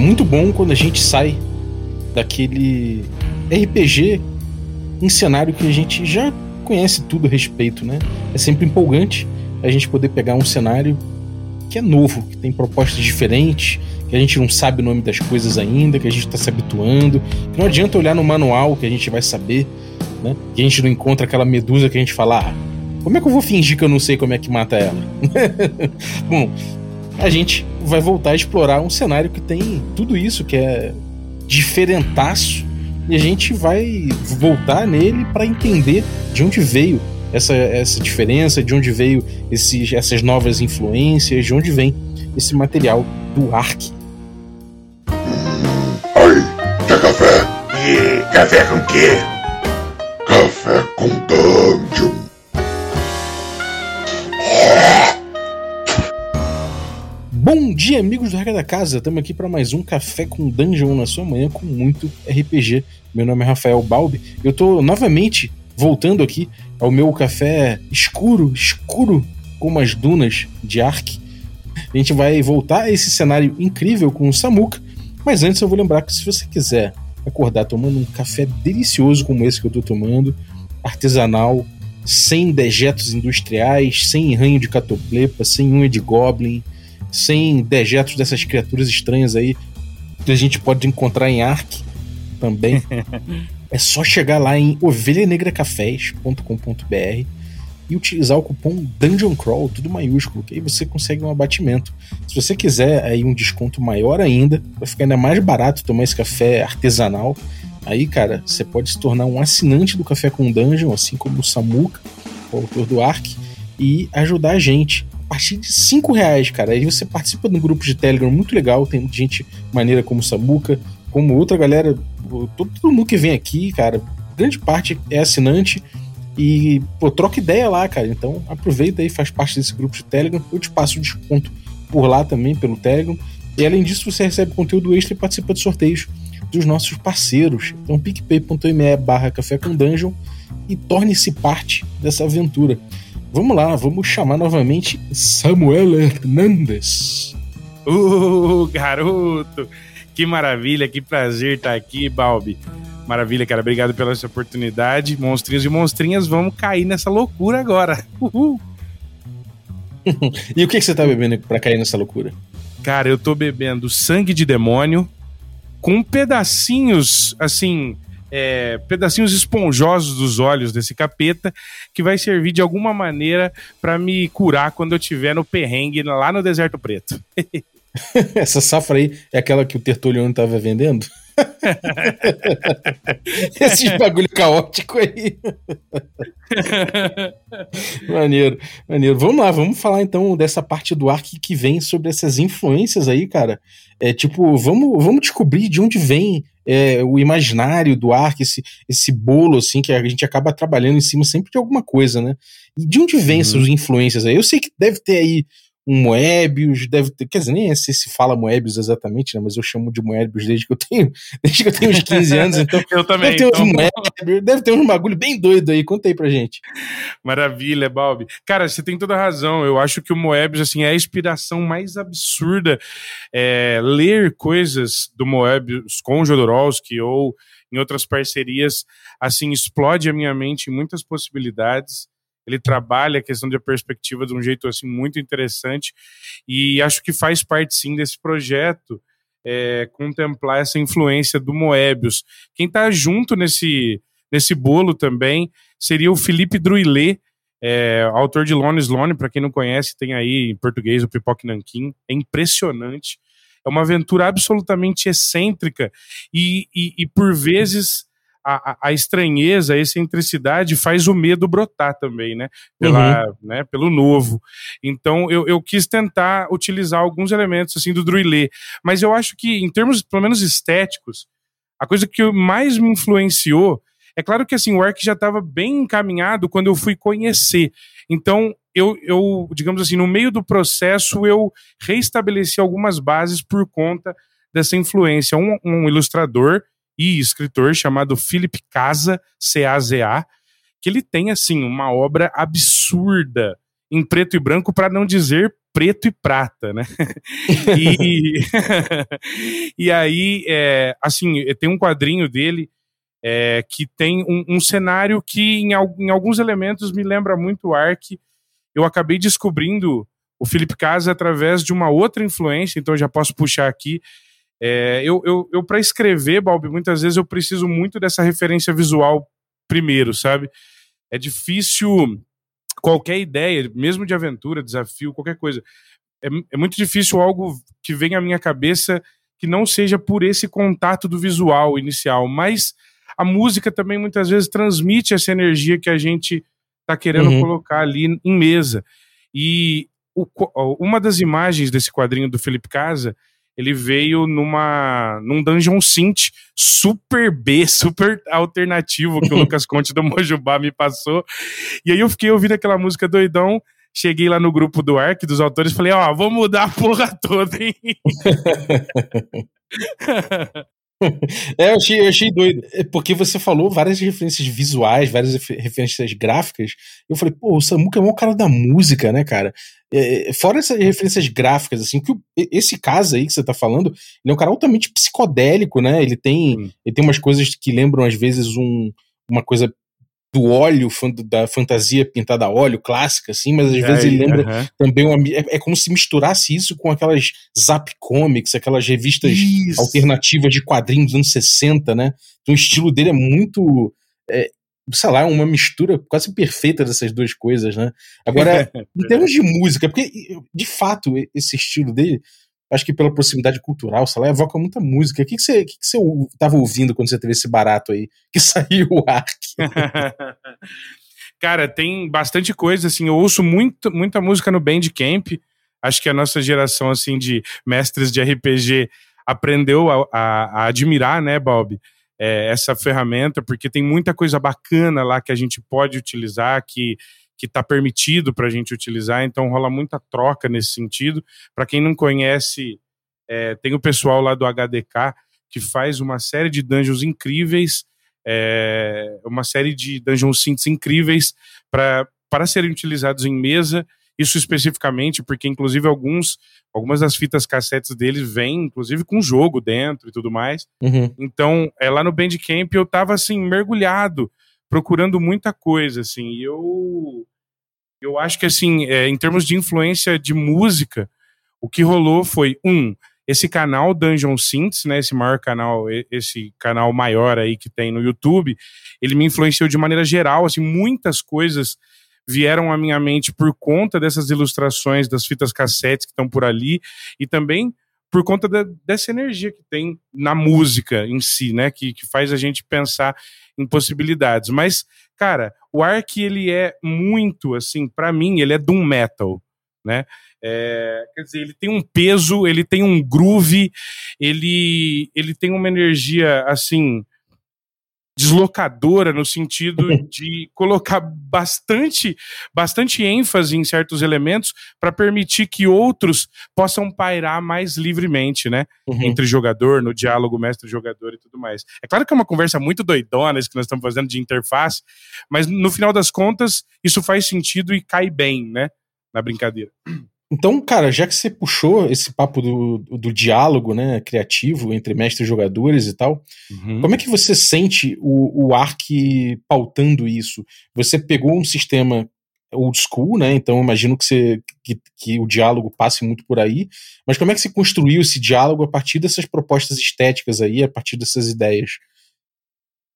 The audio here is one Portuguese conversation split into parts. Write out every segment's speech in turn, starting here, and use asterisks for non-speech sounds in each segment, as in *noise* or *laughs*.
É muito bom quando a gente sai daquele RPG em cenário que a gente já conhece tudo a respeito, né? É sempre empolgante a gente poder pegar um cenário que é novo, que tem propostas diferentes, que a gente não sabe o nome das coisas ainda, que a gente está se habituando. Que não adianta olhar no manual que a gente vai saber, né? Que a gente não encontra aquela medusa que a gente fala, ah, como é que eu vou fingir que eu não sei como é que mata ela? *laughs* Bom, a gente vai voltar a explorar um cenário que tem tudo isso, que é diferentaço, e a gente vai voltar nele para entender de onde veio essa, essa diferença, de onde veio esses, essas novas influências, de onde vem esse material do Ark. Ai, quer café? E café com quê? Café com Dungeon. Dia, amigos do Regra da Casa. Estamos aqui para mais um Café com Dungeon na sua manhã com muito RPG. Meu nome é Rafael Balbi. Eu estou novamente voltando aqui ao meu café escuro, escuro como as dunas de Ark. A gente vai voltar a esse cenário incrível com o Samuka, mas antes eu vou lembrar que se você quiser acordar tomando um café delicioso como esse que eu estou tomando, artesanal, sem dejetos industriais, sem ranho de catoplepa, sem unha de goblin, sem dejetos dessas criaturas estranhas aí que a gente pode encontrar em Ark também. *laughs* é só chegar lá em ovelhanegracafés.com.br e utilizar o cupom Dungeon Crawl, tudo maiúsculo, que aí você consegue um abatimento. Se você quiser aí um desconto maior ainda, vai ficar ainda mais barato tomar esse café artesanal. Aí, cara, você pode se tornar um assinante do Café com Dungeon, assim como o Samuka, o autor do Ark, e ajudar a gente partir de 5 reais, cara. Aí você participa de um grupo de Telegram muito legal, tem gente maneira como o Samuka, como outra galera, todo, todo mundo que vem aqui, cara, grande parte é assinante e, pô, troca ideia lá, cara. Então aproveita aí, faz parte desse grupo de Telegram. Eu te passo o desconto por lá também, pelo Telegram. E além disso, você recebe conteúdo extra e participa de sorteios dos nossos parceiros. Então, picpay.me barra café com dungeon e torne-se parte dessa aventura. Vamos lá, vamos chamar novamente Samuel Hernandes. Uh, garoto! Que maravilha, que prazer estar aqui, Balbi. Maravilha, cara. Obrigado pela essa oportunidade. Monstrinhos e monstrinhas, vamos cair nessa loucura agora. Uhul! *laughs* e o que, que você tá bebendo para cair nessa loucura? Cara, eu tô bebendo sangue de demônio com pedacinhos, assim, é, pedacinhos esponjosos dos olhos desse capeta, que vai servir de alguma maneira para me curar quando eu estiver no perrengue lá no Deserto Preto. *laughs* Essa safra aí é aquela que o Tertuliano tava vendendo? *laughs* Esse bagulho caótico aí. *laughs* maneiro, maneiro. Vamos lá, vamos falar então dessa parte do arco que vem sobre essas influências aí, cara. É tipo, vamos, vamos descobrir de onde vem é, o imaginário do arco, esse, esse bolo, assim, que a gente acaba trabalhando em cima sempre de alguma coisa, né? E de onde vem uhum. essas influências aí? Eu sei que deve ter aí um Moebius, deve ter, quer dizer, nem sei se fala Moebius exatamente, né, mas eu chamo de Moebius desde que eu tenho, *laughs* desde que eu tenho uns 15 anos, então *laughs* eu também, deve ter então... uns Moebius, deve ter um bagulho bem doido aí, conta aí pra gente. Maravilha, Balbi. Cara, você tem toda a razão, eu acho que o Moebius, assim, é a inspiração mais absurda, é, ler coisas do Moebius com o Jodorowsky ou em outras parcerias, assim, explode a minha mente em muitas possibilidades, ele trabalha a questão de perspectiva de um jeito assim muito interessante e acho que faz parte sim desse projeto é, contemplar essa influência do Moebius. Quem está junto nesse, nesse bolo também seria o Felipe Druillet, é, autor de Lone Sloane, para quem não conhece, tem aí em português o Pipoque Nankin, é impressionante. É uma aventura absolutamente excêntrica e, e, e por vezes a, a, estranheza, a excentricidade faz o medo brotar também, né? Pela, uhum. né? Pelo novo. Então eu, eu quis tentar utilizar alguns elementos assim do Druillet, mas eu acho que em termos pelo menos estéticos, a coisa que mais me influenciou é claro que assim o Ark já estava bem encaminhado quando eu fui conhecer. Então eu, eu, digamos assim, no meio do processo eu reestabeleci algumas bases por conta dessa influência. Um, um ilustrador e escritor chamado Philip Casa, C-A-Z-A, que ele tem, assim, uma obra absurda em preto e branco para não dizer preto e prata, né? *laughs* e, e aí, é, assim, tem um quadrinho dele é, que tem um, um cenário que em, em, alguns elementos me lembra muito o Ark. Eu acabei descobrindo o Felipe Casa através de uma outra influência, então já posso puxar aqui. É, eu, eu, eu para escrever, Balbi, muitas vezes eu preciso muito dessa referência visual primeiro, sabe? É difícil qualquer ideia, mesmo de aventura, desafio, qualquer coisa. É, é muito difícil algo que venha à minha cabeça que não seja por esse contato do visual inicial, mas a música também muitas vezes transmite essa energia que a gente está querendo uhum. colocar ali em mesa. E o, uma das imagens desse quadrinho do Felipe Casa ele veio numa num Dungeon Synth super B, super alternativo que o *laughs* Lucas Conte do Mojubá me passou. E aí eu fiquei ouvindo aquela música doidão, cheguei lá no grupo do ARC dos autores, falei, ó, oh, vamos mudar a porra toda, hein? *laughs* *laughs* É, eu achei, eu achei doido. É porque você falou várias referências visuais, várias referências gráficas. Eu falei, pô, o Samuka é o cara da música, né, cara? É, é, fora essas referências gráficas, assim, que esse caso aí que você tá falando, ele é um cara altamente psicodélico, né? Ele tem, hum. ele tem umas coisas que lembram, às vezes, um, uma coisa do óleo, da fantasia pintada a óleo clássica, assim, mas às é, vezes ele lembra uh -huh. também uma, é, é, como se misturasse isso com aquelas Zap Comics, aquelas revistas isso. alternativas de quadrinhos dos anos 60, né? Então o estilo dele é muito. É, sei lá, uma mistura quase perfeita dessas duas coisas, né? Agora, *laughs* em termos de música, porque de fato esse estilo dele acho que pela proximidade cultural, sei lá, evoca muita música. O que, que, você, que, que você tava ouvindo quando você teve esse barato aí? Que *laughs* saiu o Ark? *laughs* Cara, tem bastante coisa, assim, eu ouço muito, muita música no Bandcamp, acho que a nossa geração, assim, de mestres de RPG aprendeu a, a, a admirar, né, Bob, é, essa ferramenta, porque tem muita coisa bacana lá que a gente pode utilizar, que que está permitido para a gente utilizar, então rola muita troca nesse sentido. Para quem não conhece, é, tem o pessoal lá do HDK que faz uma série de dungeons incríveis, é, uma série de dungeon synths incríveis para serem utilizados em mesa. Isso especificamente porque, inclusive, alguns, algumas das fitas cassetes deles vêm, inclusive, com jogo dentro e tudo mais. Uhum. Então, é, lá no Bandcamp eu tava, assim, mergulhado, procurando muita coisa, assim, e eu eu acho que, assim, é, em termos de influência de música, o que rolou foi, um, esse canal Dungeon Synths, né, esse maior canal, esse canal maior aí que tem no YouTube, ele me influenciou de maneira geral, assim, muitas coisas vieram à minha mente por conta dessas ilustrações das fitas cassetes que estão por ali e também por conta de, dessa energia que tem na música em si, né, que, que faz a gente pensar em possibilidades. Mas, cara, o Ark, ele é muito, assim, para mim, ele é doom metal, né? É, quer dizer, ele tem um peso, ele tem um groove, ele, ele tem uma energia, assim, deslocadora no sentido *laughs* de colocar bastante, bastante ênfase em certos elementos para permitir que outros possam pairar mais livremente, né? Uhum. Entre jogador, no diálogo mestre-jogador e tudo mais. É claro que é uma conversa muito doidona isso que nós estamos fazendo de interface, mas no final das contas isso faz sentido e cai bem, né? Na brincadeira. Então, cara, já que você puxou esse papo do, do diálogo né, criativo entre mestres e jogadores e tal, uhum. como é que você sente o, o Ark pautando isso? Você pegou um sistema old school, né? Então imagino que, você, que, que, o diálogo passe muito por aí. Mas como é que você construiu esse diálogo a partir dessas propostas estéticas aí, a partir dessas ideias?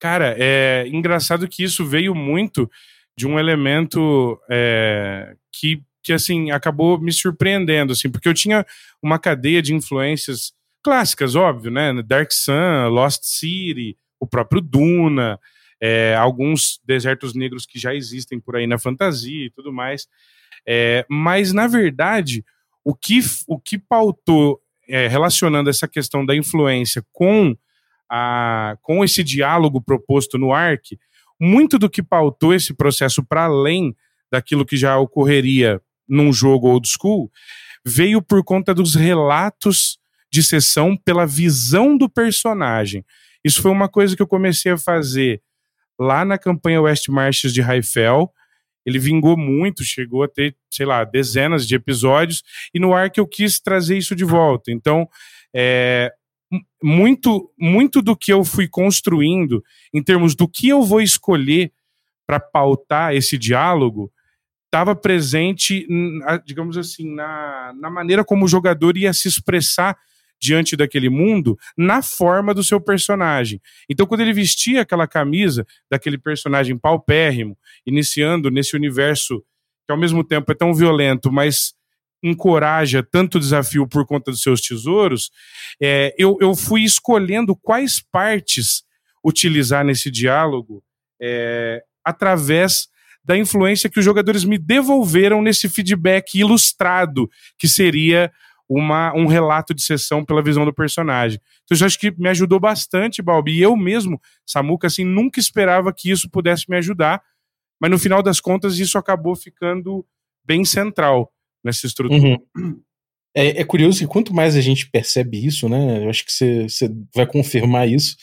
Cara, é engraçado que isso veio muito de um elemento é, que que assim acabou me surpreendendo assim, porque eu tinha uma cadeia de influências clássicas, óbvio, né? Dark Sun, Lost City, o próprio Duna, é, alguns desertos negros que já existem por aí na fantasia e tudo mais. É, mas na verdade, o que o que pautou é, relacionando essa questão da influência com a, com esse diálogo proposto no ARC, muito do que pautou esse processo para além daquilo que já ocorreria num jogo old school veio por conta dos relatos de sessão pela visão do personagem. Isso foi uma coisa que eu comecei a fazer lá na campanha West Marches de Raifel ele vingou muito, chegou a ter, sei lá, dezenas de episódios, e no Ark eu quis trazer isso de volta. Então, é, muito, muito do que eu fui construindo, em termos do que eu vou escolher para pautar esse diálogo, estava presente, digamos assim, na, na maneira como o jogador ia se expressar diante daquele mundo na forma do seu personagem. Então, quando ele vestia aquela camisa daquele personagem paupérrimo, iniciando nesse universo que ao mesmo tempo é tão violento, mas encoraja tanto desafio por conta dos seus tesouros, é, eu, eu fui escolhendo quais partes utilizar nesse diálogo é, através da influência que os jogadores me devolveram nesse feedback ilustrado, que seria uma, um relato de sessão pela visão do personagem. Então, eu acho que me ajudou bastante, Balbi. E eu mesmo, Samuca, assim, nunca esperava que isso pudesse me ajudar, mas no final das contas isso acabou ficando bem central nessa estrutura. Uhum. É, é, curioso que quanto mais a gente percebe isso, né? Eu acho que você vai confirmar isso,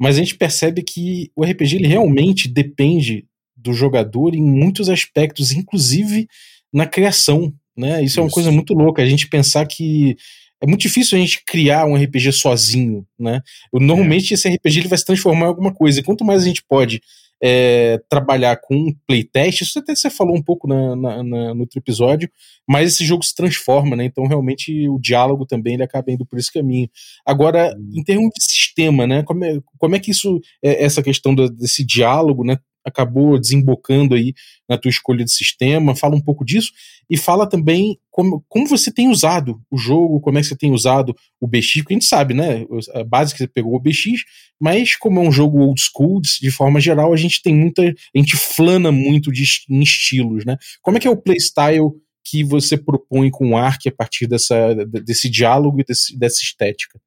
mas a gente percebe que o RPG ele realmente depende do jogador em muitos aspectos, inclusive na criação né? Isso, Isso, é uma coisa muito louca, a gente pensar que é muito difícil a gente criar um RPG sozinho, né? Normalmente é. esse RPG ele vai se transformar em alguma coisa, e quanto mais a gente pode é, trabalhar com playtest, isso até você falou um pouco na, na, na, no outro episódio, mas esse jogo se transforma, né? Então realmente o diálogo também ele acaba indo por esse caminho. Agora, em termos de sistema, né? Como é, como é que isso, é, essa questão do, desse diálogo, né? Acabou desembocando aí na tua escolha de sistema. Fala um pouco disso e fala também como, como você tem usado o jogo, como é que você tem usado o BX, porque a gente sabe, né? A base que você pegou o BX, mas como é um jogo old school, de forma geral, a gente tem muita. A gente flana muito de, em estilos, né? Como é que é o playstyle que você propõe com o Ark a partir dessa, desse diálogo e desse, dessa estética?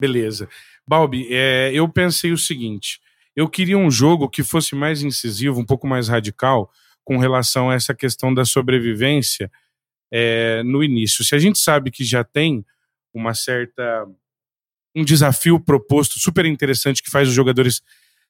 Beleza. Balbi, é, eu pensei o seguinte eu queria um jogo que fosse mais incisivo, um pouco mais radical, com relação a essa questão da sobrevivência é, no início. Se a gente sabe que já tem uma certa. um desafio proposto super interessante que faz os jogadores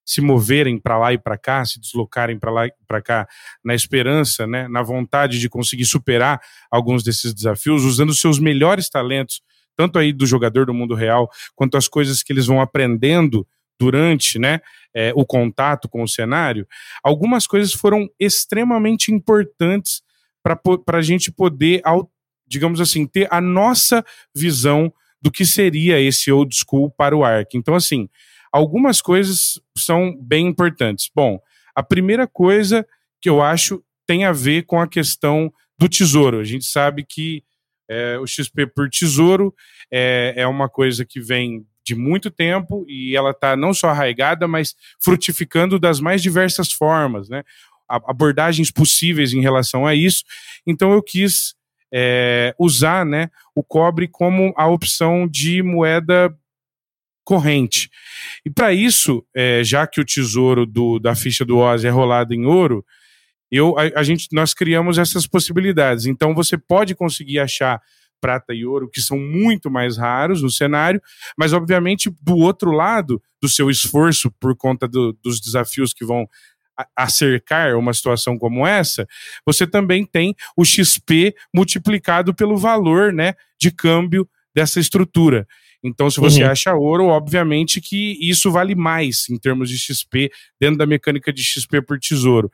se moverem para lá e para cá, se deslocarem para lá e para cá, na esperança, né, na vontade de conseguir superar alguns desses desafios, usando seus melhores talentos, tanto aí do jogador do mundo real, quanto as coisas que eles vão aprendendo durante né, é, o contato com o cenário, algumas coisas foram extremamente importantes para a gente poder, ao, digamos assim, ter a nossa visão do que seria esse old school para o Ark. Então, assim, algumas coisas são bem importantes. Bom, a primeira coisa que eu acho tem a ver com a questão do tesouro. A gente sabe que é, o XP por tesouro é, é uma coisa que vem de muito tempo e ela está não só arraigada, mas frutificando das mais diversas formas, né? Abordagens possíveis em relação a isso. Então eu quis é, usar né, o cobre como a opção de moeda corrente. E para isso, é, já que o tesouro do, da ficha do Oz é rolado em ouro, eu, a, a, gente, nós criamos essas possibilidades. Então você pode conseguir achar prata e ouro, que são muito mais raros no cenário, mas obviamente do outro lado do seu esforço por conta do, dos desafios que vão acercar uma situação como essa, você também tem o XP multiplicado pelo valor, né, de câmbio dessa estrutura. Então, se você uhum. acha ouro, obviamente que isso vale mais em termos de XP dentro da mecânica de XP por tesouro.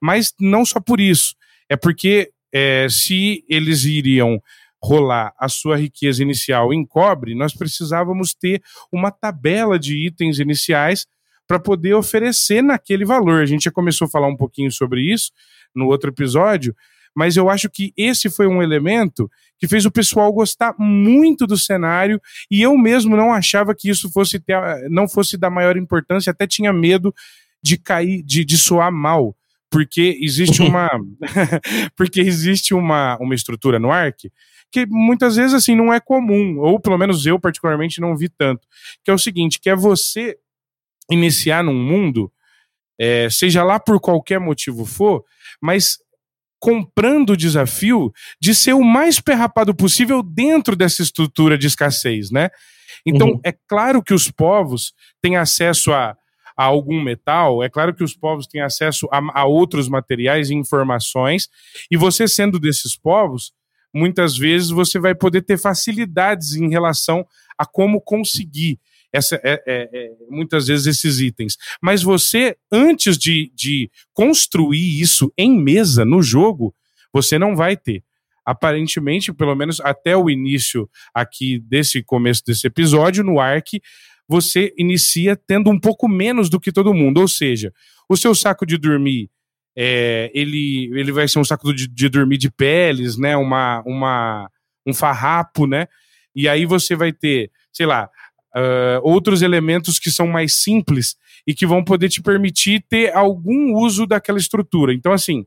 Mas não só por isso, é porque é, se eles iriam rolar a sua riqueza inicial em cobre, nós precisávamos ter uma tabela de itens iniciais para poder oferecer naquele valor. A gente já começou a falar um pouquinho sobre isso no outro episódio, mas eu acho que esse foi um elemento que fez o pessoal gostar muito do cenário e eu mesmo não achava que isso fosse ter, não fosse da maior importância, até tinha medo de cair, de, de soar mal, porque existe *laughs* uma *laughs* porque existe uma, uma estrutura no ARC que muitas vezes assim não é comum, ou pelo menos eu particularmente não vi tanto, que é o seguinte, que é você iniciar num mundo, é, seja lá por qualquer motivo for, mas comprando o desafio de ser o mais perrapado possível dentro dessa estrutura de escassez, né? Então, uhum. é claro que os povos têm acesso a, a algum metal, é claro que os povos têm acesso a, a outros materiais e informações, e você sendo desses povos, muitas vezes você vai poder ter facilidades em relação a como conseguir essa, é, é, é, muitas vezes esses itens. Mas você, antes de, de construir isso em mesa, no jogo, você não vai ter. Aparentemente, pelo menos até o início aqui desse começo desse episódio, no Ark, você inicia tendo um pouco menos do que todo mundo. Ou seja, o seu saco de dormir é, ele, ele vai ser um saco de, de, dormir de peles, né? Uma, uma, um farrapo, né? E aí você vai ter, sei lá, uh, outros elementos que são mais simples e que vão poder te permitir ter algum uso daquela estrutura. Então, assim,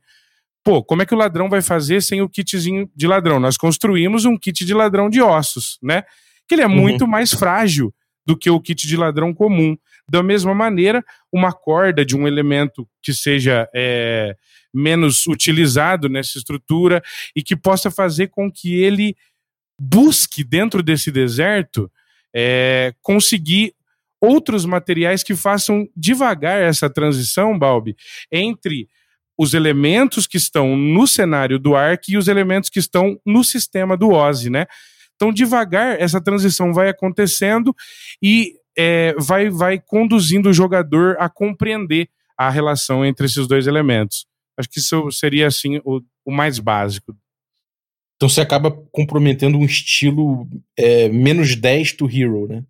pô, como é que o ladrão vai fazer sem o kitzinho de ladrão? Nós construímos um kit de ladrão de ossos, né? Que ele é uhum. muito mais frágil do que o kit de ladrão comum. Da mesma maneira, uma corda de um elemento que seja é, menos utilizado nessa estrutura e que possa fazer com que ele busque dentro desse deserto é, conseguir outros materiais que façam devagar essa transição, Balbi, entre os elementos que estão no cenário do Ark e os elementos que estão no sistema do Ozzy, né? Então, devagar, essa transição vai acontecendo e é, vai, vai conduzindo o jogador a compreender a relação entre esses dois elementos. Acho que isso seria assim o, o mais básico. Então você acaba comprometendo um estilo é, menos 10 to hero, né?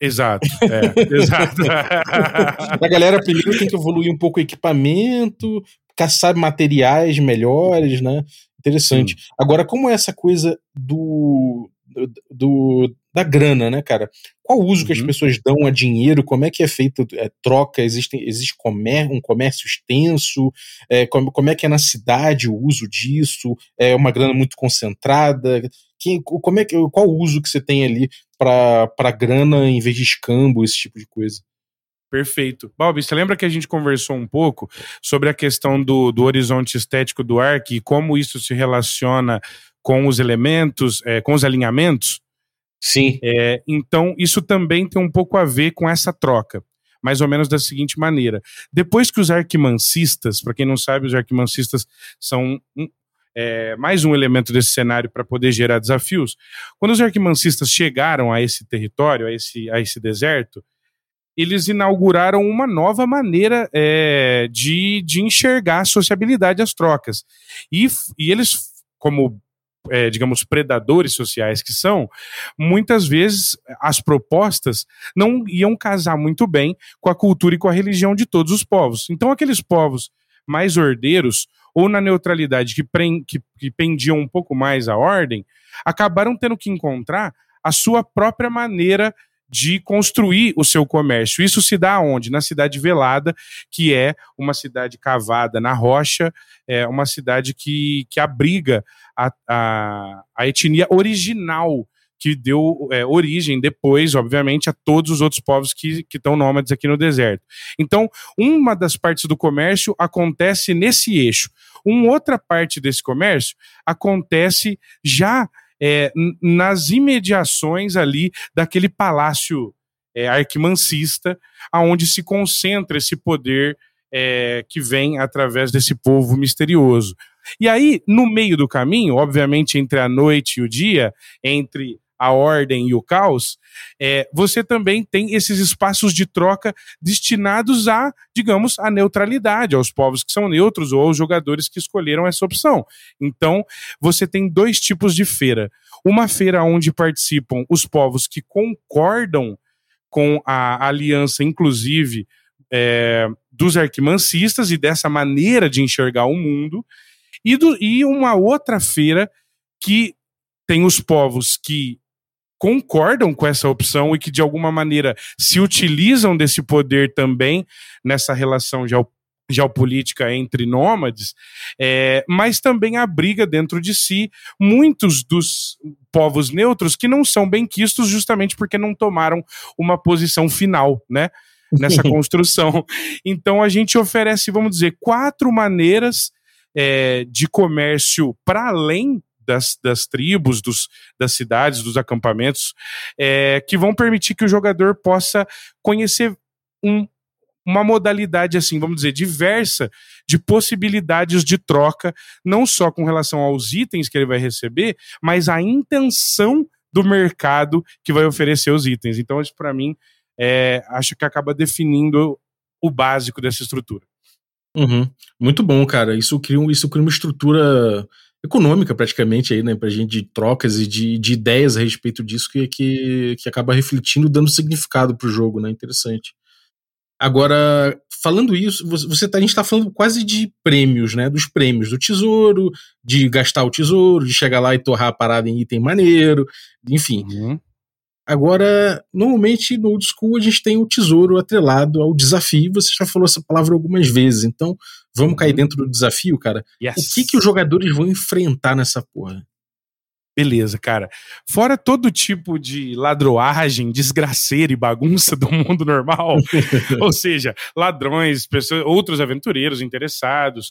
Exato, é, *laughs* exato. a galera primeiro tem que evoluir um pouco o equipamento, caçar materiais melhores, né? Interessante. Sim. Agora, como é essa coisa do, do, da grana, né, cara? Qual o uso uhum. que as uhum. pessoas dão a dinheiro? Como é que é feita é, troca? Existe, existe comer, um comércio extenso? É, como, como é que é na cidade o uso disso? É uma grana muito concentrada? Que, como é que, qual o uso que você tem ali para grana em vez de escambo, esse tipo de coisa? Perfeito. Bob, você lembra que a gente conversou um pouco sobre a questão do, do horizonte estético do Ark e como isso se relaciona com os elementos, é, com os alinhamentos? Sim. É, então, isso também tem um pouco a ver com essa troca. Mais ou menos da seguinte maneira. Depois que os arquimancistas, para quem não sabe, os arquimancistas são um, é, mais um elemento desse cenário para poder gerar desafios. Quando os arquimancistas chegaram a esse território, a esse, a esse deserto, eles inauguraram uma nova maneira é, de, de enxergar a sociabilidade as trocas. E, e eles, como é, digamos, predadores sociais que são, muitas vezes as propostas não iam casar muito bem com a cultura e com a religião de todos os povos. Então, aqueles povos mais ordeiros, ou na neutralidade, que, que, que pendiam um pouco mais a ordem, acabaram tendo que encontrar a sua própria maneira de construir o seu comércio. Isso se dá onde? Na cidade Velada, que é uma cidade cavada na rocha, é uma cidade que, que abriga a, a, a etnia original que deu é, origem depois, obviamente, a todos os outros povos que estão nômades aqui no deserto. Então, uma das partes do comércio acontece nesse eixo. Uma outra parte desse comércio acontece já é, nas imediações ali daquele palácio é, arquimancista, aonde se concentra esse poder é, que vem através desse povo misterioso. E aí, no meio do caminho, obviamente entre a noite e o dia, entre a ordem e o caos, é, você também tem esses espaços de troca destinados a, digamos, a neutralidade, aos povos que são neutros ou aos jogadores que escolheram essa opção. Então, você tem dois tipos de feira. Uma feira onde participam os povos que concordam com a aliança, inclusive, é, dos arquimancistas e dessa maneira de enxergar o mundo, e, do, e uma outra feira que tem os povos que concordam com essa opção e que de alguma maneira se utilizam desse poder também nessa relação geopolítica entre nômades, é, mas também abriga dentro de si muitos dos povos neutros que não são bem quistos justamente porque não tomaram uma posição final, né? Nessa construção. Então a gente oferece, vamos dizer, quatro maneiras é, de comércio para além das, das tribos, dos, das cidades, dos acampamentos, é, que vão permitir que o jogador possa conhecer um, uma modalidade, assim, vamos dizer, diversa de possibilidades de troca, não só com relação aos itens que ele vai receber, mas a intenção do mercado que vai oferecer os itens. Então, isso para mim, é, acho que acaba definindo o básico dessa estrutura. Uhum. Muito bom, cara. Isso cria, isso cria uma estrutura econômica praticamente aí, né, pra gente de trocas e de, de ideias a respeito disso que, que, que acaba refletindo, dando significado pro jogo, né? Interessante. Agora, falando isso, você tá, a gente tá falando quase de prêmios, né? Dos prêmios do tesouro, de gastar o tesouro, de chegar lá e torrar a parada em item maneiro, enfim. Uhum. Agora, normalmente no old school a gente tem o tesouro atrelado ao desafio. Você já falou essa palavra algumas vezes, então vamos cair uhum. dentro do desafio, cara. Yes. O que, que os jogadores vão enfrentar nessa porra? Beleza, cara. Fora todo tipo de ladroagem, desgraceira e bagunça do mundo normal, *laughs* ou seja, ladrões, pessoas, outros aventureiros interessados,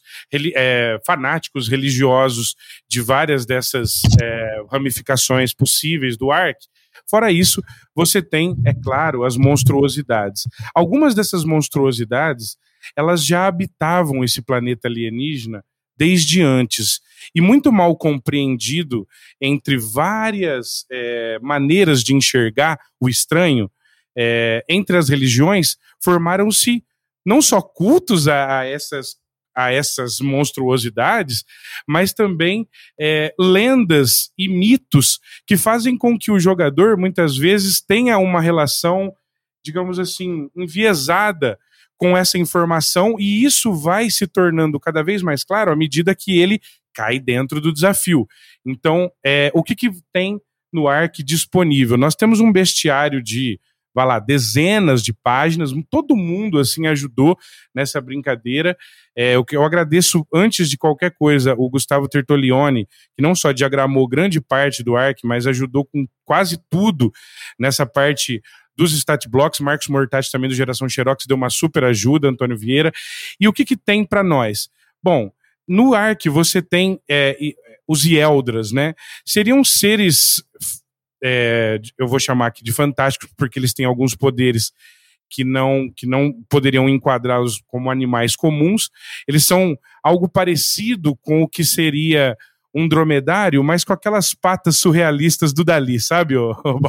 é, fanáticos religiosos de várias dessas é, ramificações possíveis do Ark, Fora isso, você tem, é claro, as monstruosidades. Algumas dessas monstruosidades, elas já habitavam esse planeta alienígena desde antes e muito mal compreendido entre várias é, maneiras de enxergar o estranho é, entre as religiões formaram-se não só cultos a, a essas a essas monstruosidades, mas também é, lendas e mitos que fazem com que o jogador muitas vezes tenha uma relação, digamos assim, enviesada com essa informação e isso vai se tornando cada vez mais claro à medida que ele cai dentro do desafio. Então, é, o que, que tem no ARC disponível? Nós temos um bestiário de vai lá, dezenas de páginas, todo mundo assim ajudou nessa brincadeira. É, que eu agradeço antes de qualquer coisa o Gustavo Tertolioni, que não só diagramou grande parte do ARC, mas ajudou com quase tudo nessa parte dos stat blocks, Marcos Mortati também do Geração Xerox deu uma super ajuda, Antônio Vieira. E o que, que tem para nós? Bom, no ARC você tem é, os Ieldras, né? Seriam seres é, eu vou chamar aqui de fantásticos, porque eles têm alguns poderes que não, que não poderiam enquadrá-los como animais comuns. Eles são algo parecido com o que seria um dromedário, mas com aquelas patas surrealistas do Dali, sabe, ô, ô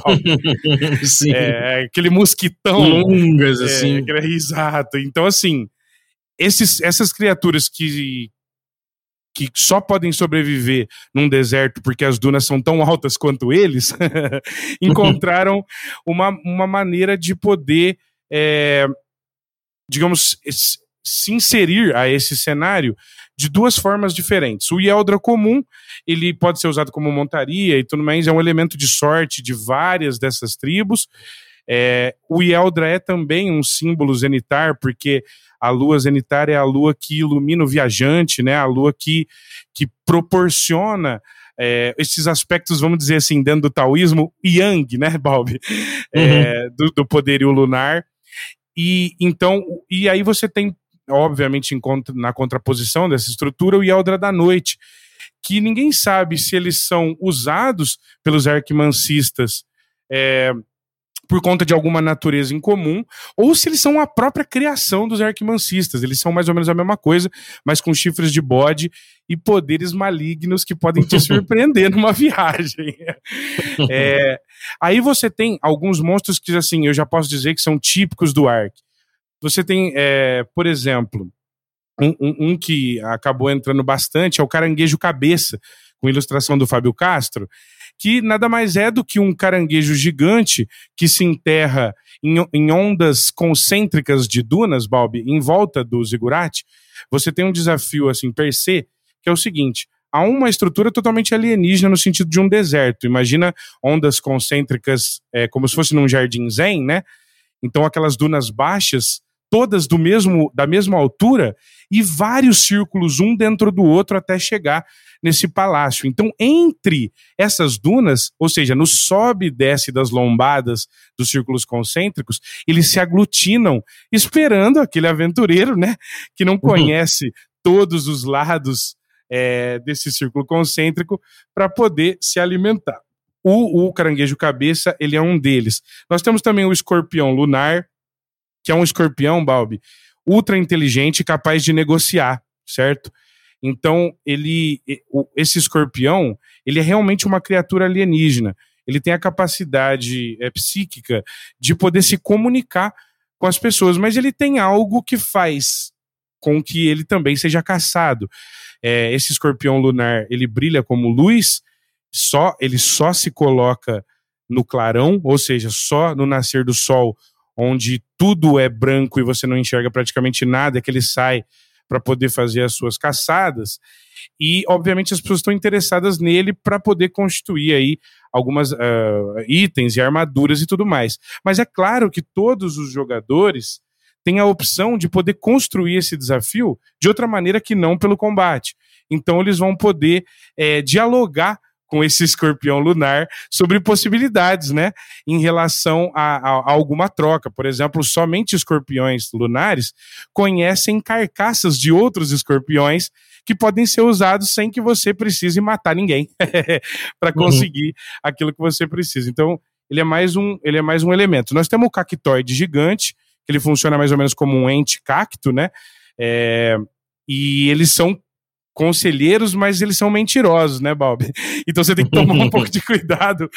*laughs* Sim. É, aquele mosquitão. Longas, é, assim. É, exato. Então, assim, esses, essas criaturas que, que só podem sobreviver num deserto porque as dunas são tão altas quanto eles, *laughs* encontraram uma, uma maneira de poder, é, digamos, se inserir a esse cenário de duas formas diferentes. O Yeldra comum, ele pode ser usado como montaria e tudo mais, é um elemento de sorte de várias dessas tribos. É, o Yeldra é também um símbolo zenitar, porque a lua zenitária é a lua que ilumina o viajante, né? A lua que, que proporciona é, esses aspectos, vamos dizer assim, dentro do taoísmo, yang, né, Bob? É, uhum. Do, do poderio lunar. E então, e aí você tem, obviamente, na contraposição dessa estrutura, o Yeldra da noite, que ninguém sabe se eles são usados pelos arquimancistas é, por conta de alguma natureza em comum, ou se eles são a própria criação dos arquimancistas. Eles são mais ou menos a mesma coisa, mas com chifres de bode e poderes malignos que podem te *laughs* surpreender numa viagem. *laughs* É, aí você tem alguns monstros que, assim, eu já posso dizer que são típicos do Ark. Você tem, é, por exemplo, um, um, um que acabou entrando bastante é o caranguejo cabeça, com ilustração do Fábio Castro que nada mais é do que um caranguejo gigante que se enterra em, em ondas concêntricas de dunas, Bob, em volta do zigurate. Você tem um desafio, assim, per se, que é o seguinte: há uma estrutura totalmente alienígena no sentido de um deserto. Imagina ondas concêntricas é, como se fosse num jardim zen, né? Então aquelas dunas baixas, todas do mesmo da mesma altura e vários círculos um dentro do outro até chegar nesse palácio. Então, entre essas dunas, ou seja, no sobe e desce das lombadas dos círculos concêntricos, eles se aglutinam, esperando aquele aventureiro, né, que não uhum. conhece uhum. todos os lados é, desse círculo concêntrico, para poder se alimentar. O, o caranguejo cabeça, ele é um deles. Nós temos também o escorpião lunar, que é um escorpião, Balbi, ultra inteligente, capaz de negociar, certo? Então, ele, esse escorpião, ele é realmente uma criatura alienígena. Ele tem a capacidade é, psíquica de poder se comunicar com as pessoas, mas ele tem algo que faz com que ele também seja caçado. É, esse escorpião lunar, ele brilha como luz, só ele só se coloca no clarão, ou seja, só no nascer do sol, onde tudo é branco e você não enxerga praticamente nada, é que ele sai para poder fazer as suas caçadas. E, obviamente, as pessoas estão interessadas nele para poder constituir aí algumas uh, itens e armaduras e tudo mais. Mas é claro que todos os jogadores têm a opção de poder construir esse desafio de outra maneira que não pelo combate. Então, eles vão poder é, dialogar com esse escorpião lunar sobre possibilidades, né, em relação a, a, a, alguma troca. Por exemplo, somente escorpiões lunares conhecem carcaças de outros escorpiões que podem ser usados sem que você precise matar ninguém *laughs* para uhum. conseguir uhum. aquilo que você precisa. Então, ele é mais um, ele é mais um elemento. Nós temos o cactoide gigante, que ele funciona mais ou menos como um ente cacto, né? É, e eles são conselheiros, mas eles são mentirosos, né, Bob? *laughs* Então você tem que tomar um pouco de *laughs* cuidado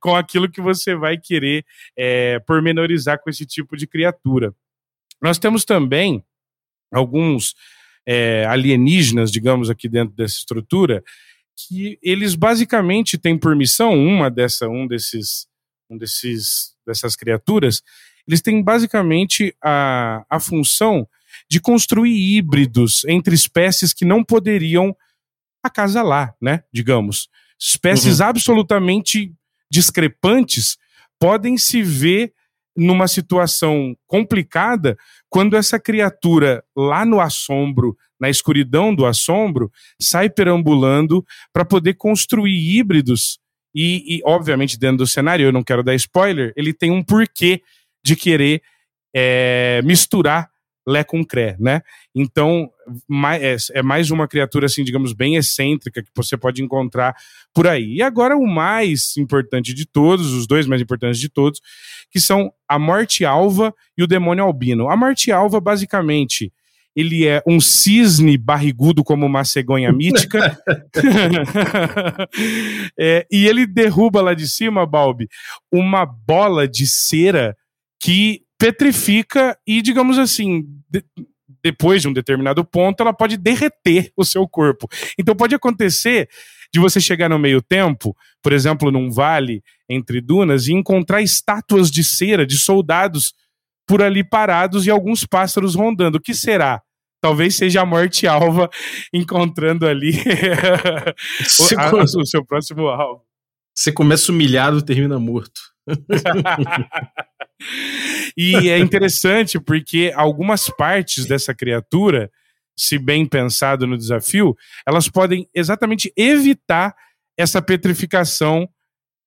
com aquilo que você vai querer é, pormenorizar com esse tipo de criatura. Nós temos também alguns é, alienígenas, digamos, aqui dentro dessa estrutura, que eles basicamente têm por missão, uma dessa, um desses, um desses, dessas criaturas, eles têm basicamente a, a função de construir híbridos entre espécies que não poderiam acasalar, né? Digamos. Espécies uhum. absolutamente discrepantes podem se ver numa situação complicada quando essa criatura lá no assombro, na escuridão do assombro, sai perambulando para poder construir híbridos. E, e, obviamente, dentro do cenário, eu não quero dar spoiler, ele tem um porquê de querer é, misturar Lé com Cré, né? Então, é, é mais uma criatura, assim, digamos, bem excêntrica que você pode encontrar por aí. E agora o mais importante de todos, os dois mais importantes de todos, que são a Morte Alva e o Demônio Albino. A Morte Alva, basicamente, ele é um cisne barrigudo como uma cegonha *laughs* mítica. *laughs* é, e ele derruba lá de cima, Balbi, uma bola de cera que petrifica e, digamos assim, de, depois de um determinado ponto, ela pode derreter o seu corpo. Então pode acontecer de você chegar no meio tempo, por exemplo, num vale entre dunas, e encontrar estátuas de cera de soldados por ali parados e alguns pássaros rondando. O que será? Talvez seja a morte alva *laughs* encontrando ali *laughs* o, a, o seu próximo alvo. Você começa humilhado, termina morto. *laughs* e é interessante porque algumas partes dessa criatura, se bem pensado no desafio, elas podem exatamente evitar essa petrificação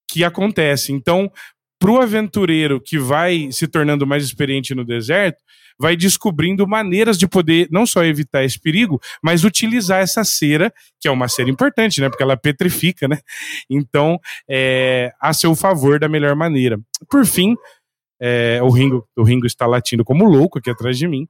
que acontece. Então, para o aventureiro que vai se tornando mais experiente no deserto, vai descobrindo maneiras de poder não só evitar esse perigo, mas utilizar essa cera, que é uma cera importante, né? Porque ela petrifica, né? Então, é, a seu favor da melhor maneira. Por fim, é, o, Ringo, o Ringo está latindo como louco aqui atrás de mim.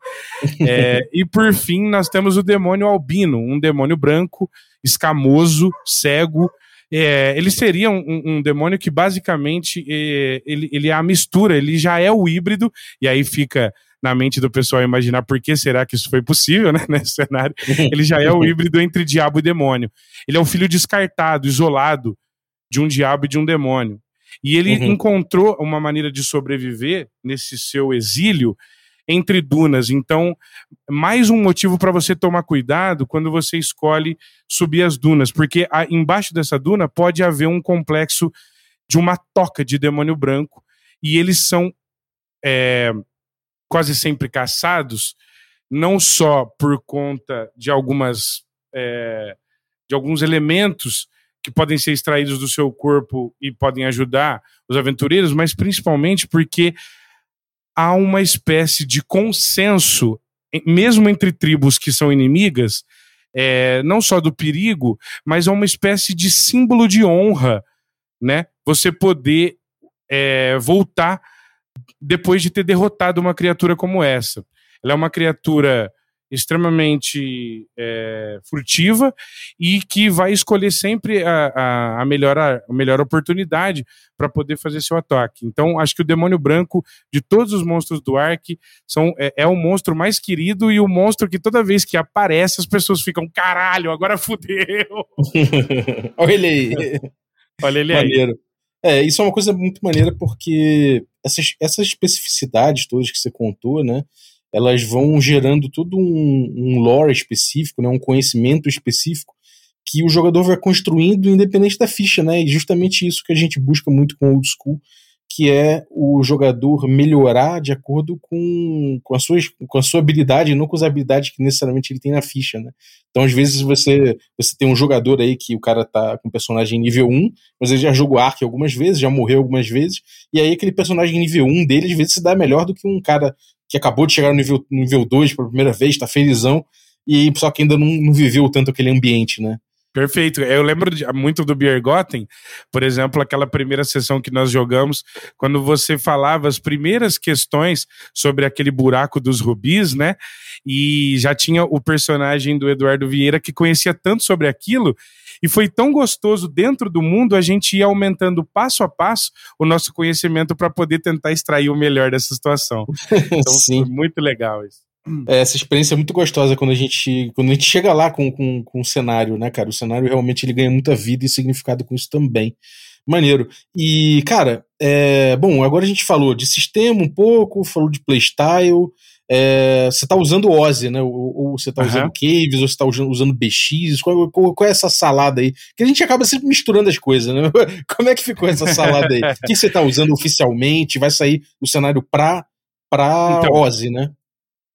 É, *laughs* e por fim, nós temos o demônio albino, um demônio branco, escamoso, cego. É, ele seria um, um, demônio que basicamente é, ele, ele é a mistura, ele já é o híbrido, e aí fica na mente do pessoal imaginar por que será que isso foi possível, né, *laughs* nesse cenário. Ele já é o híbrido entre diabo e demônio. Ele é um filho descartado, isolado de um diabo e de um demônio. E ele uhum. encontrou uma maneira de sobreviver nesse seu exílio entre dunas. Então, mais um motivo para você tomar cuidado quando você escolhe subir as dunas, porque embaixo dessa duna pode haver um complexo de uma toca de demônio branco e eles são é, quase sempre caçados, não só por conta de algumas é, de alguns elementos que podem ser extraídos do seu corpo e podem ajudar os aventureiros, mas principalmente porque há uma espécie de consenso, mesmo entre tribos que são inimigas, é, não só do perigo, mas há uma espécie de símbolo de honra, né? Você poder é, voltar depois de ter derrotado uma criatura como essa. Ela é uma criatura extremamente é, furtiva e que vai escolher sempre a, a, a, melhor, a melhor oportunidade para poder fazer seu ataque. Então, acho que o demônio branco de todos os monstros do Ark são, é, é o monstro mais querido e o monstro que toda vez que aparece as pessoas ficam caralho, agora fudeu. *laughs* Olha ele aí. *laughs* Olha ele Maneiro. aí. É, isso é uma coisa muito maneira porque essas, essas especificidades todas que você contou, né? Elas vão gerando todo um, um lore específico, né, um conhecimento específico que o jogador vai construindo independente da ficha, né? E justamente isso que a gente busca muito com o Old School, que é o jogador melhorar de acordo com, com, a sua, com a sua habilidade, não com as habilidades que necessariamente ele tem na ficha, né? Então, às vezes, você, você tem um jogador aí que o cara tá com personagem nível 1, mas ele já jogou Ark algumas vezes, já morreu algumas vezes, e aí aquele personagem nível 1 dele, às vezes, se dá melhor do que um cara que acabou de chegar no nível, nível 2 pela primeira vez, tá felizão, e só que ainda não, não viveu tanto aquele ambiente, né? Perfeito. Eu lembro de, muito do Biergotten, por exemplo, aquela primeira sessão que nós jogamos, quando você falava as primeiras questões sobre aquele buraco dos rubis, né? E já tinha o personagem do Eduardo Vieira que conhecia tanto sobre aquilo, e foi tão gostoso dentro do mundo a gente ir aumentando passo a passo o nosso conhecimento para poder tentar extrair o melhor dessa situação. *laughs* Então Sim. foi muito legal isso. É, essa experiência é muito gostosa quando a gente, quando a gente chega lá com, com, com o cenário, né, cara? O cenário realmente ele ganha muita vida e significado com isso também. Maneiro. E, cara, é, bom, agora a gente falou de sistema um pouco, falou de playstyle. É, você está usando Ozzy, né? Ou, ou você está uhum. usando Caves, ou você está usando, BX. Qual, qual, qual, é essa salada aí? Que a gente acaba sempre misturando as coisas, né? *laughs* Como é que ficou essa salada aí? O que você está usando oficialmente? Vai sair o cenário pra, pra então, Ozzy, né?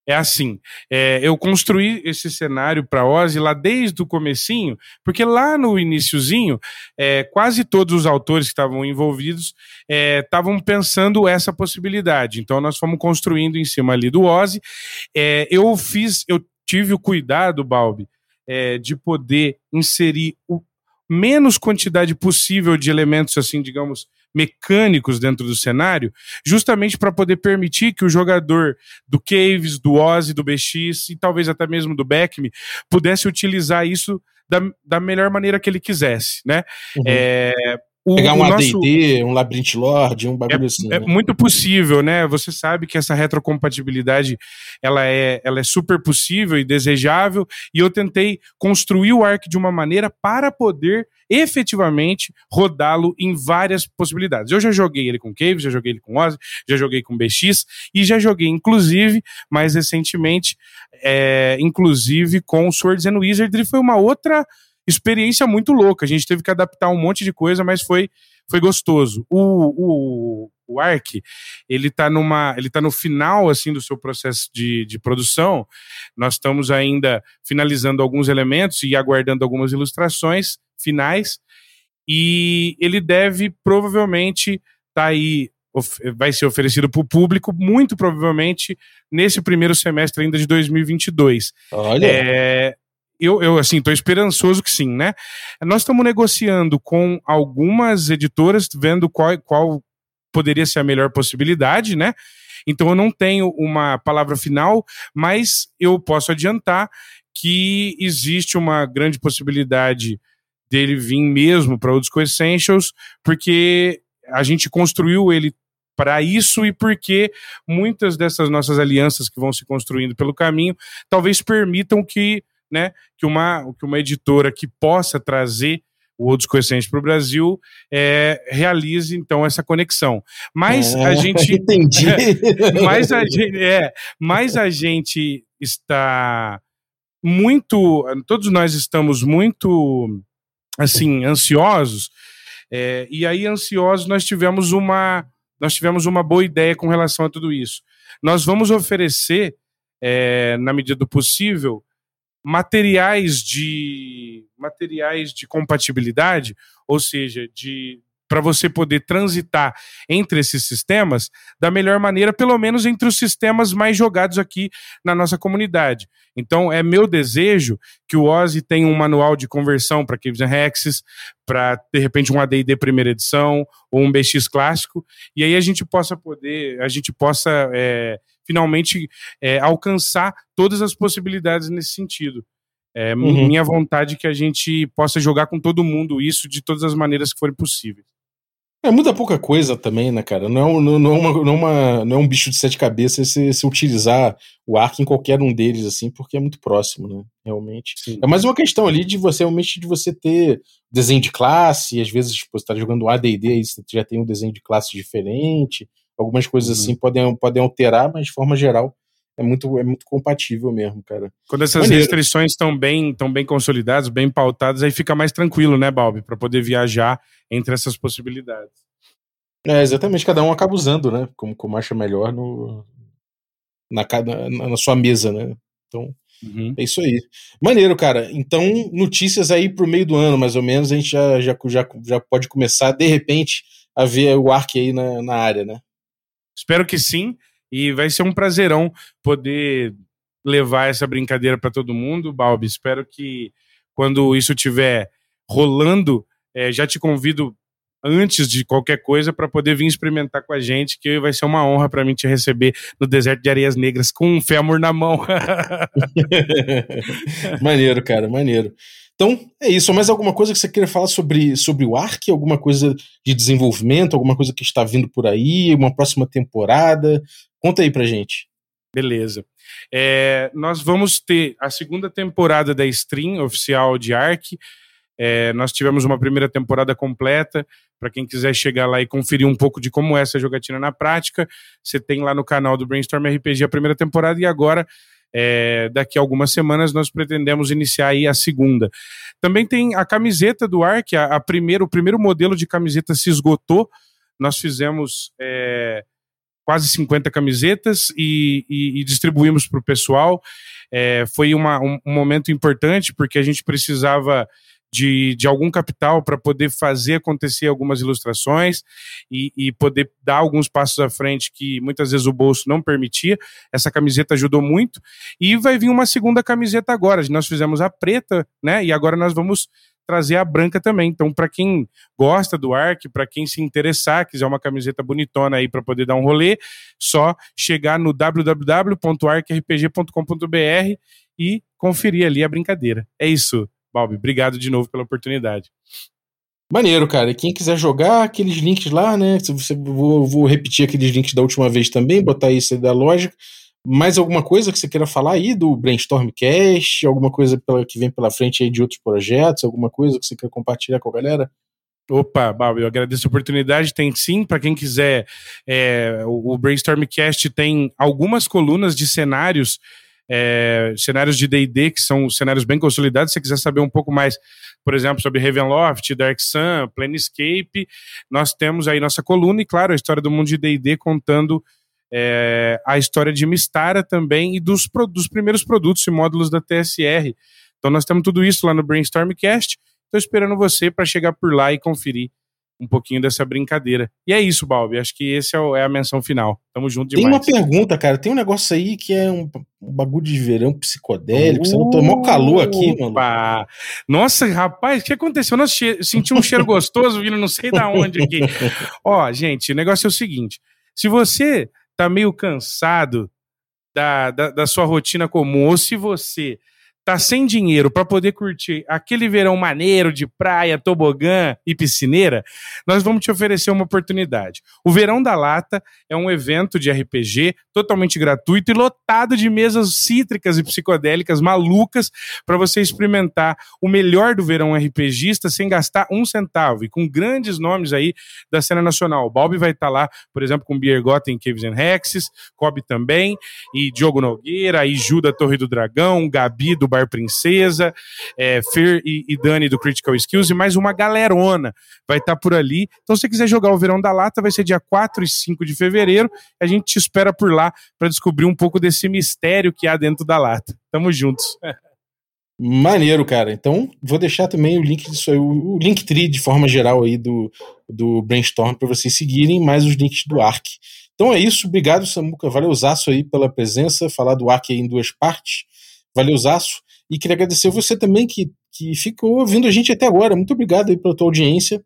É assim, é, eu construí esse cenário para Ozzy lá desde o comecinho, porque lá no iníciozinho, é, quase todos os autores que estavam envolvidos estavam é, pensando essa possibilidade. Então nós fomos construindo em cima ali do Ozzy. É, eu fiz, eu tive o cuidado, Balbi, é, de poder inserir o menos quantidade possível de elementos, assim, digamos, mecânicos dentro do cenário, justamente para poder permitir que o jogador do Caves, do Ozzy, do BX e talvez até mesmo do Beckme pudesse utilizar isso da, da melhor maneira que ele quisesse, né? Uhum. É, o, Pegar um nosso... AD&D, um Labyrinth Lord, um bagulho é, assim. É né? muito possível, né? Você sabe que essa retrocompatibilidade ela é, ela é super possível e desejável, e eu tentei construir o Ark de uma maneira para poder efetivamente rodá-lo em várias possibilidades. Eu já joguei ele com Cave, já joguei ele com Ozzy, já joguei com BX, e já joguei, inclusive, mais recentemente, é, inclusive com Swords and Wizardry, foi uma outra experiência muito louca. A gente teve que adaptar um monte de coisa, mas foi, foi gostoso. O, o, o Ark, ele está numa, ele tá no final assim do seu processo de, de produção. Nós estamos ainda finalizando alguns elementos e aguardando algumas ilustrações finais. E ele deve provavelmente estar tá aí vai ser oferecido para o público, muito provavelmente nesse primeiro semestre ainda de 2022. Olha. É, eu, eu assim, estou esperançoso que sim, né? Nós estamos negociando com algumas editoras, vendo qual, qual poderia ser a melhor possibilidade, né? Então eu não tenho uma palavra final, mas eu posso adiantar que existe uma grande possibilidade dele vir mesmo para o Disco Essentials, porque a gente construiu ele para isso e porque muitas dessas nossas alianças que vão se construindo pelo caminho talvez permitam que né, que uma, que uma editora que possa trazer o Outros Coessentes para o Brasil é, realize então essa conexão. Mas é, a gente *laughs* entendi. *laughs* mas a gente é, mas a gente está muito, todos nós estamos muito assim ansiosos. É, e aí ansiosos nós tivemos uma nós tivemos uma boa ideia com relação a tudo isso. Nós vamos oferecer é, na medida do possível materiais de materiais de compatibilidade, ou seja, de para você poder transitar entre esses sistemas da melhor maneira, pelo menos entre os sistemas mais jogados aqui na nossa comunidade. Então, é meu desejo que o Ozzy tenha um manual de conversão para Caves and Hexes, para, de repente, um AD&D primeira edição, ou um BX clássico, e aí a gente possa poder, a gente possa é, finalmente é, alcançar todas as possibilidades nesse sentido. É uhum. minha vontade que a gente possa jogar com todo mundo isso de todas as maneiras que forem possíveis. É muita pouca coisa também, né, cara? Não, não, não, é, uma, não, é uma, não é um bicho de sete cabeças se, se utilizar o arco em qualquer um deles, assim, porque é muito próximo, né? Realmente. Sim. É mais uma questão ali de você realmente de você ter desenho de classe, às vezes tipo, você tá jogando ADD, aí você já tem um desenho de classe diferente, algumas coisas uhum. assim podem, podem alterar, mas de forma geral é muito, é muito compatível mesmo, cara. Quando essas Maneiro. restrições estão bem, tão bem consolidadas, bem pautadas, aí fica mais tranquilo, né, Balbi, para poder viajar entre essas possibilidades. É, exatamente, cada um acaba usando, né, como, como acha melhor no, na, na, na sua mesa, né. Então, uhum. é isso aí. Maneiro, cara. Então, notícias aí pro meio do ano, mais ou menos, a gente já, já, já, já pode começar, de repente, a ver o Ark aí na, na área, né? Espero que sim. E vai ser um prazerão poder levar essa brincadeira para todo mundo, Balbi. Espero que quando isso estiver rolando, é, já te convido antes de qualquer coisa para poder vir experimentar com a gente, que vai ser uma honra para mim te receber no deserto de Areias Negras com um fémur na mão. *laughs* maneiro, cara, maneiro. Então, é isso. Mais alguma coisa que você queira falar sobre, sobre o Ark? Alguma coisa de desenvolvimento? Alguma coisa que está vindo por aí? Uma próxima temporada? Conta aí pra gente. Beleza. É, nós vamos ter a segunda temporada da stream oficial de Ark. É, nós tivemos uma primeira temporada completa. Para quem quiser chegar lá e conferir um pouco de como é essa jogatina na prática, você tem lá no canal do Brainstorm RPG a primeira temporada e agora é, daqui a algumas semanas nós pretendemos iniciar aí a segunda. Também tem a camiseta do Ark, a, a primeiro, o primeiro modelo de camiseta se esgotou. Nós fizemos é, quase 50 camisetas e, e, e distribuímos para o pessoal. É, foi uma, um, um, momento importante porque a gente precisava de, de algum capital para poder fazer acontecer algumas ilustrações e, e, poder dar alguns passos à frente que muitas vezes o bolso não permitia. Essa camiseta ajudou muito. E vai vir uma segunda camiseta agora. Nós fizemos a preta, né? E agora nós vamos trazer a branca também. Então, para quem gosta do Ark, para quem se interessar, quiser uma camiseta bonitona aí para poder dar um rolê, só chegar no www.arkrpg.com.br e conferir ali a brincadeira. É isso, Balbi. Obrigado de novo pela oportunidade. Maneiro, cara. Quem quiser jogar, aqueles links lá, né? Você, vou, vou repetir aqueles links da última vez também, botar isso aí da lógica. Mais alguma coisa que você queira falar aí do Brainstormcast? Alguma coisa pela, que vem pela frente aí de outros projetos? Alguma coisa que você quer compartilhar com a galera? Opa, Bob, eu agradeço a oportunidade. Tem sim, para quem quiser, é, o, o Brainstormcast tem algumas colunas de cenários, é, cenários de D&D, que são cenários bem consolidados. Se você quiser saber um pouco mais, por exemplo, sobre Ravenloft, Dark Sun, Planescape, nós temos aí nossa coluna e, claro, a história do mundo de D&D contando é, a história de Mistara também e dos, dos primeiros produtos e módulos da TSR. Então nós temos tudo isso lá no Brainstormcast. Estou esperando você para chegar por lá e conferir um pouquinho dessa brincadeira. E é isso, Balbi. Acho que esse é, é a menção final. Tamo junto demais. Tem uma pergunta, cara. Tem um negócio aí que é um, um bagulho de verão psicodélico. Uh, você não tomou calor aqui, mano. Nossa, rapaz, o que aconteceu? Nossa, senti um cheiro gostoso vindo não sei da onde aqui. *laughs* Ó, gente, o negócio é o seguinte. Se você tá meio cansado da, da, da sua rotina comum, ou se você tá sem dinheiro para poder curtir aquele verão maneiro de praia, tobogã e piscineira, nós vamos te oferecer uma oportunidade. O Verão da Lata é um evento de RPG totalmente gratuito e lotado de mesas cítricas e psicodélicas malucas para você experimentar o melhor do verão RPGista sem gastar um centavo e com grandes nomes aí da cena nacional. O Balbi vai estar tá lá, por exemplo, com Biergotten Caves and Hexes, Kobe também, e Diogo Nogueira, e Ju da Torre do Dragão, Gabi do Bar Princesa, é, Fer e, e, Dani do Critical Skills e mais uma galerona vai estar tá por ali. Então, se você quiser jogar o Verão da Lata, vai ser dia 4 e 5 de fevereiro. A gente te espera por lá para descobrir um pouco desse mistério que há dentro da lata. Tamo juntos. *laughs* Maneiro, cara. Então, vou deixar também o link disso aí, o, Linktree de forma geral aí do, do Brainstorm para vocês seguirem, mais os links do Arc. Então é isso, obrigado, Samuca. Valeuzaço aí pela presença, falar do Arc em duas partes. Valeuzaço. E queria agradecer você também que, que ficou ouvindo a gente até agora. Muito obrigado aí pela tua audiência.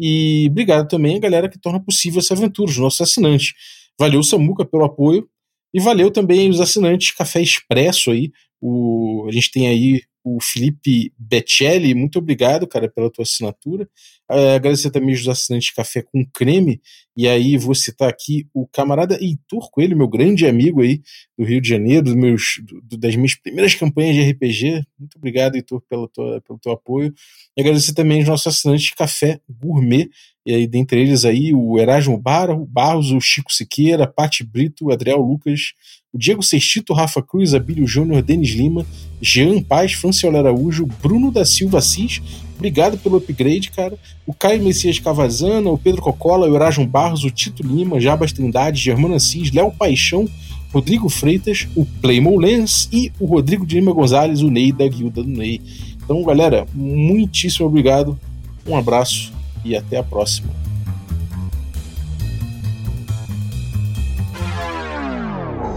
E obrigado também a galera que torna possível essa aventura, os nossos assinantes. Valeu, Samuca, pelo apoio. E valeu também os assinantes Café Expresso aí. O, a gente tem aí o Felipe Becelli, muito obrigado, cara, pela tua assinatura. Uh, agradecer também os assinantes de Café com Creme, e aí vou citar aqui o camarada Heitor Coelho, meu grande amigo aí do Rio de Janeiro, dos meus, do, das minhas primeiras campanhas de RPG. Muito obrigado, Heitor, pelo, tua, pelo teu apoio. E agradecer também os nossos assinantes de Café Gourmet, e aí dentre eles aí o Erasmo Barros, o Chico Siqueira, Pati Brito, o Adriel Lucas, Diego Sextito, Rafa Cruz, Abílio Júnior, Denis Lima, Jean Paz, Franciola Araújo, Bruno da Silva Assis, obrigado pelo upgrade, cara. O Caio Messias Cavazana, o Pedro Cocola, o Erasmo Barros, o Tito Lima, Jabas Trindade, Germano Assis, Léo Paixão, Rodrigo Freitas, o Playmo Lens e o Rodrigo de Lima Gonzalez, o Ney da Guilda do Ney. Então, galera, muitíssimo obrigado, um abraço e até a próxima.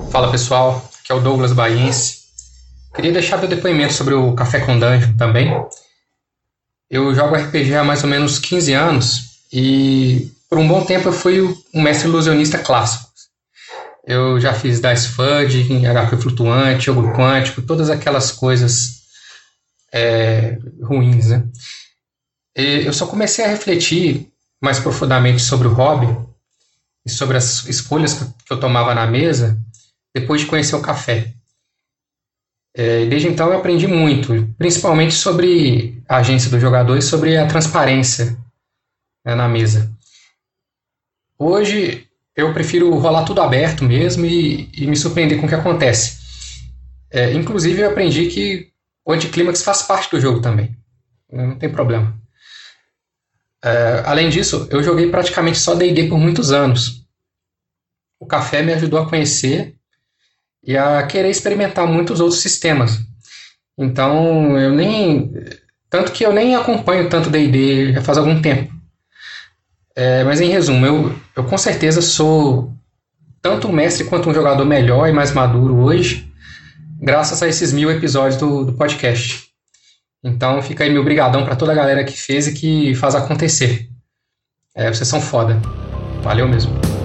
Fala pessoal, aqui é o Douglas Baiense. Queria deixar meu depoimento sobre o Café com Dungeon também. Eu jogo RPG há mais ou menos 15 anos e por um bom tempo eu fui um mestre ilusionista clássico. Eu já fiz Dice Fudge, HP flutuante, jogo quântico, todas aquelas coisas é, ruins, né? E eu só comecei a refletir mais profundamente sobre o hobby e sobre as escolhas que eu tomava na mesa depois de conhecer o café. É, desde então eu aprendi muito, principalmente sobre a agência do jogador e sobre a transparência né, na mesa. Hoje eu prefiro rolar tudo aberto mesmo e, e me surpreender com o que acontece. É, inclusive eu aprendi que o anticlímax faz parte do jogo também. Não tem problema. É, além disso, eu joguei praticamente só D&D por muitos anos. O café me ajudou a conhecer e a querer experimentar muitos outros sistemas. Então, eu nem. Tanto que eu nem acompanho tanto DD já faz algum tempo. É, mas em resumo, eu, eu com certeza sou tanto um mestre quanto um jogador melhor e mais maduro hoje, graças a esses mil episódios do, do podcast. Então fica aí meu brigadão para toda a galera que fez e que faz acontecer. É, vocês são foda. Valeu mesmo.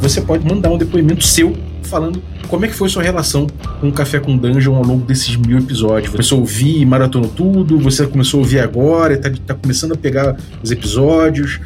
Você pode mandar um depoimento seu falando como é que foi sua relação com o Café com Dungeon ao longo desses mil episódios. Você ouvir e maratonou tudo, você começou a ouvir agora, está tá começando a pegar os episódios.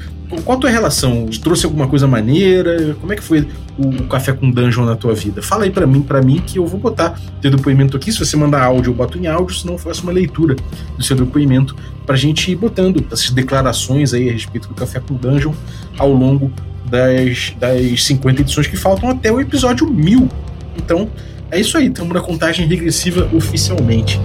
Qual a tua relação? Trouxe alguma coisa maneira? Como é que foi o, o Café com Dungeon na tua vida? Fala aí para mim, para mim, que eu vou botar teu depoimento aqui. Se você mandar áudio, eu boto em áudio, senão eu faço uma leitura do seu depoimento pra gente ir botando essas declarações aí a respeito do Café com Dungeon ao longo das, das 50 edições que faltam até o episódio 1000. Então, é isso aí, estamos na contagem regressiva oficialmente.